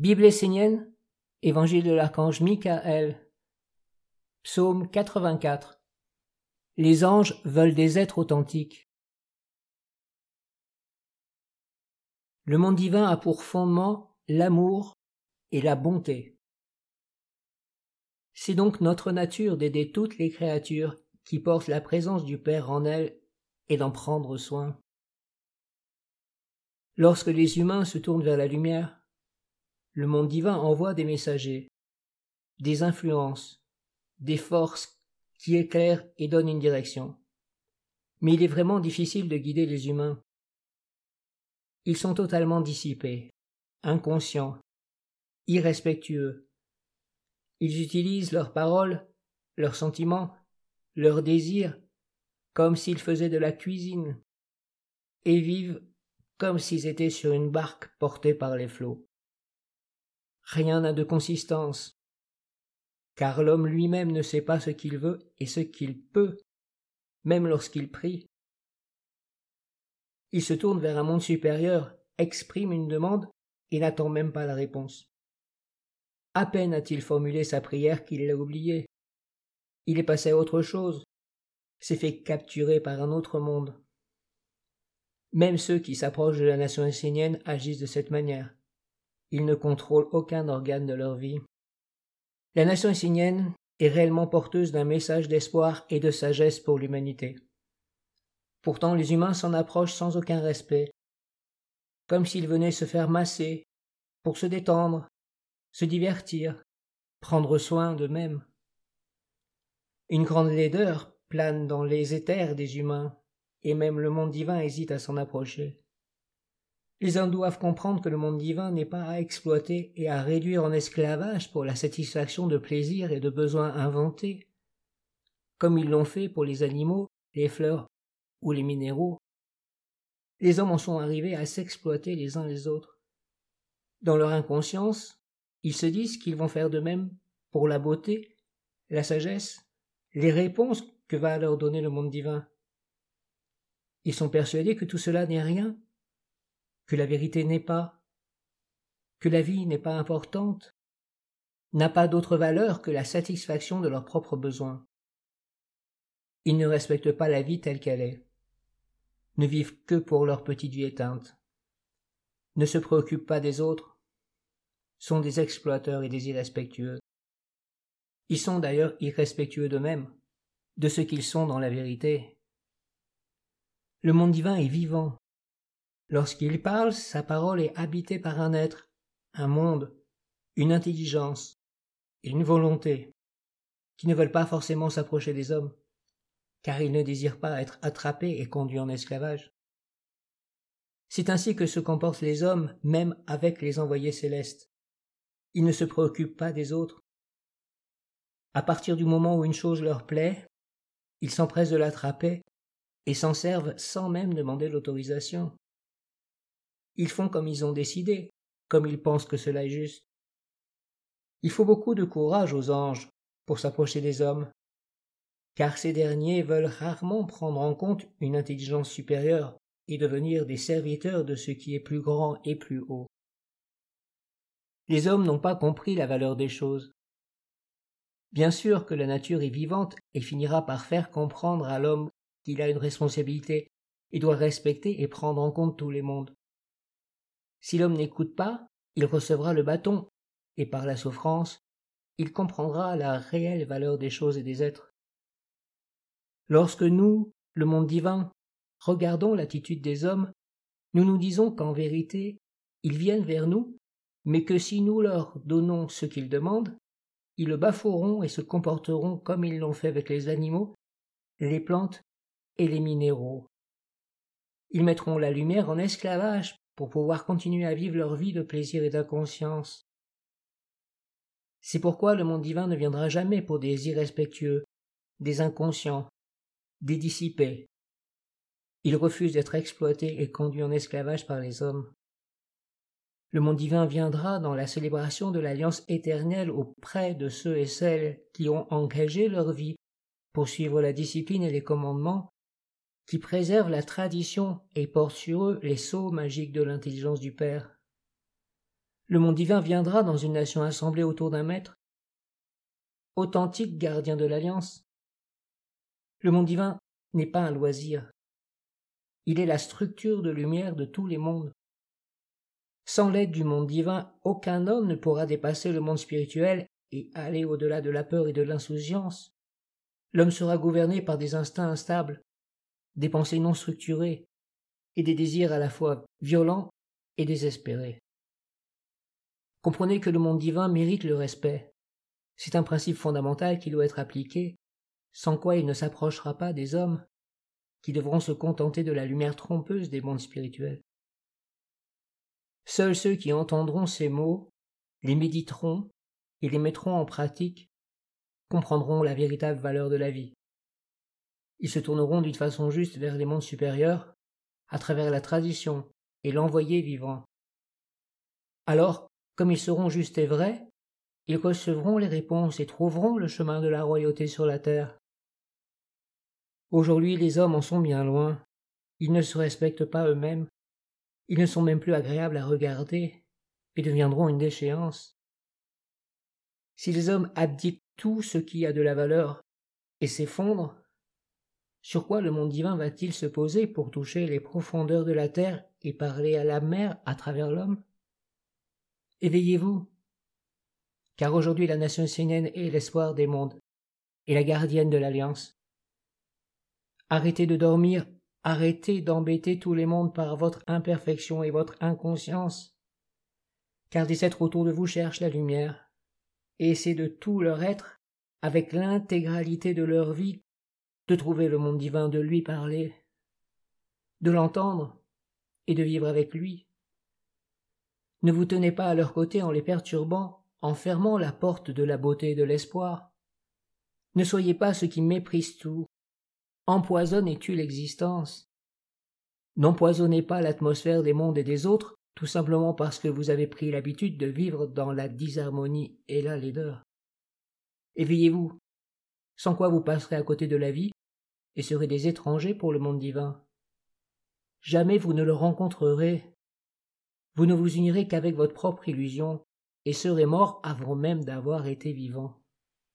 Bible essénienne, Évangile de l'archange Michael, Psaume 84. Les anges veulent des êtres authentiques. Le monde divin a pour fondement l'amour et la bonté. C'est donc notre nature d'aider toutes les créatures qui portent la présence du Père en elles et d'en prendre soin. Lorsque les humains se tournent vers la lumière, le monde divin envoie des messagers, des influences, des forces qui éclairent et donnent une direction. Mais il est vraiment difficile de guider les humains. Ils sont totalement dissipés, inconscients, irrespectueux. Ils utilisent leurs paroles, leurs sentiments, leurs désirs, comme s'ils faisaient de la cuisine, et vivent comme s'ils étaient sur une barque portée par les flots. Rien n'a de consistance, car l'homme lui-même ne sait pas ce qu'il veut et ce qu'il peut, même lorsqu'il prie. Il se tourne vers un monde supérieur, exprime une demande et n'attend même pas la réponse. À peine a-t-il formulé sa prière qu'il l'a oubliée. Il est passé à autre chose, s'est fait capturer par un autre monde. Même ceux qui s'approchent de la nation essénienne agissent de cette manière. Ils ne contrôlent aucun organe de leur vie. La nation essénienne est réellement porteuse d'un message d'espoir et de sagesse pour l'humanité. Pourtant les humains s'en approchent sans aucun respect, comme s'ils venaient se faire masser, pour se détendre, se divertir, prendre soin d'eux-mêmes. Une grande laideur plane dans les éthers des humains, et même le monde divin hésite à s'en approcher. Les hommes doivent comprendre que le monde divin n'est pas à exploiter et à réduire en esclavage pour la satisfaction de plaisirs et de besoins inventés, comme ils l'ont fait pour les animaux, les fleurs ou les minéraux. Les hommes en sont arrivés à s'exploiter les uns les autres. Dans leur inconscience, ils se disent qu'ils vont faire de même pour la beauté, la sagesse, les réponses que va leur donner le monde divin. Ils sont persuadés que tout cela n'est rien, que la vérité n'est pas, que la vie n'est pas importante, n'a pas d'autre valeur que la satisfaction de leurs propres besoins. Ils ne respectent pas la vie telle qu'elle est, ne vivent que pour leur petite vie éteinte, ne se préoccupent pas des autres, sont des exploiteurs et des irrespectueux. Ils sont d'ailleurs irrespectueux d'eux-mêmes, de ce qu'ils sont dans la vérité. Le monde divin est vivant, Lorsqu'il parle, sa parole est habitée par un être, un monde, une intelligence, une volonté, qui ne veulent pas forcément s'approcher des hommes, car ils ne désirent pas être attrapés et conduits en esclavage. C'est ainsi que se comportent les hommes, même avec les envoyés célestes. Ils ne se préoccupent pas des autres. À partir du moment où une chose leur plaît, ils s'empressent de l'attraper et s'en servent sans même demander l'autorisation. Ils font comme ils ont décidé, comme ils pensent que cela est juste. Il faut beaucoup de courage aux anges pour s'approcher des hommes, car ces derniers veulent rarement prendre en compte une intelligence supérieure et devenir des serviteurs de ce qui est plus grand et plus haut. Les hommes n'ont pas compris la valeur des choses. Bien sûr que la nature est vivante et finira par faire comprendre à l'homme qu'il a une responsabilité et doit respecter et prendre en compte tous les mondes. Si l'homme n'écoute pas, il recevra le bâton, et par la souffrance, il comprendra la réelle valeur des choses et des êtres. Lorsque nous, le monde divin, regardons l'attitude des hommes, nous nous disons qu'en vérité, ils viennent vers nous, mais que si nous leur donnons ce qu'ils demandent, ils le bafoueront et se comporteront comme ils l'ont fait avec les animaux, les plantes et les minéraux. Ils mettront la lumière en esclavage pour pouvoir continuer à vivre leur vie de plaisir et d'inconscience. C'est pourquoi le monde divin ne viendra jamais pour des irrespectueux, des inconscients, des dissipés. Il refuse d'être exploité et conduit en esclavage par les hommes. Le monde divin viendra dans la célébration de l'alliance éternelle auprès de ceux et celles qui ont engagé leur vie pour suivre la discipline et les commandements qui préservent la tradition et portent sur eux les sceaux magiques de l'intelligence du Père. le monde divin viendra dans une nation assemblée autour d'un maître, authentique gardien de l'alliance. Le monde divin n'est pas un loisir. Il est la structure de lumière de tous les mondes. Sans l'aide du monde divin, aucun homme ne pourra dépasser le monde spirituel et aller au-delà de la peur et de l'insouciance. L'homme sera gouverné par des instincts instables, des pensées non structurées et des désirs à la fois violents et désespérés. Comprenez que le monde divin mérite le respect. C'est un principe fondamental qui doit être appliqué, sans quoi il ne s'approchera pas des hommes, qui devront se contenter de la lumière trompeuse des mondes spirituels. Seuls ceux qui entendront ces mots, les méditeront et les mettront en pratique, comprendront la véritable valeur de la vie. Ils se tourneront d'une façon juste vers les mondes supérieurs, à travers la tradition et l'envoyé vivant. Alors, comme ils seront justes et vrais, ils recevront les réponses et trouveront le chemin de la royauté sur la terre. Aujourd'hui les hommes en sont bien loin. Ils ne se respectent pas eux-mêmes. Ils ne sont même plus agréables à regarder et deviendront une déchéance. Si les hommes abdiquent tout ce qui a de la valeur et s'effondrent, sur quoi le monde divin va-t-il se poser pour toucher les profondeurs de la terre et parler à la mer à travers l'homme? Éveillez-vous, car aujourd'hui la nation sénienne est l'espoir des mondes et la gardienne de l'alliance. Arrêtez de dormir, arrêtez d'embêter tous les mondes par votre imperfection et votre inconscience, car des êtres autour de vous cherchent la lumière, et c'est de tout leur être, avec l'intégralité de leur vie, de trouver le monde divin, de lui parler, de l'entendre et de vivre avec lui. Ne vous tenez pas à leur côté en les perturbant, en fermant la porte de la beauté et de l'espoir. Ne soyez pas ceux qui méprisent tout, empoisonnent et tuent l'existence. N'empoisonnez pas l'atmosphère des mondes et des autres, tout simplement parce que vous avez pris l'habitude de vivre dans la disharmonie et la laideur. Éveillez-vous, sans quoi vous passerez à côté de la vie et serez des étrangers pour le monde divin. Jamais vous ne le rencontrerez. Vous ne vous unirez qu'avec votre propre illusion et serez mort avant même d'avoir été vivant.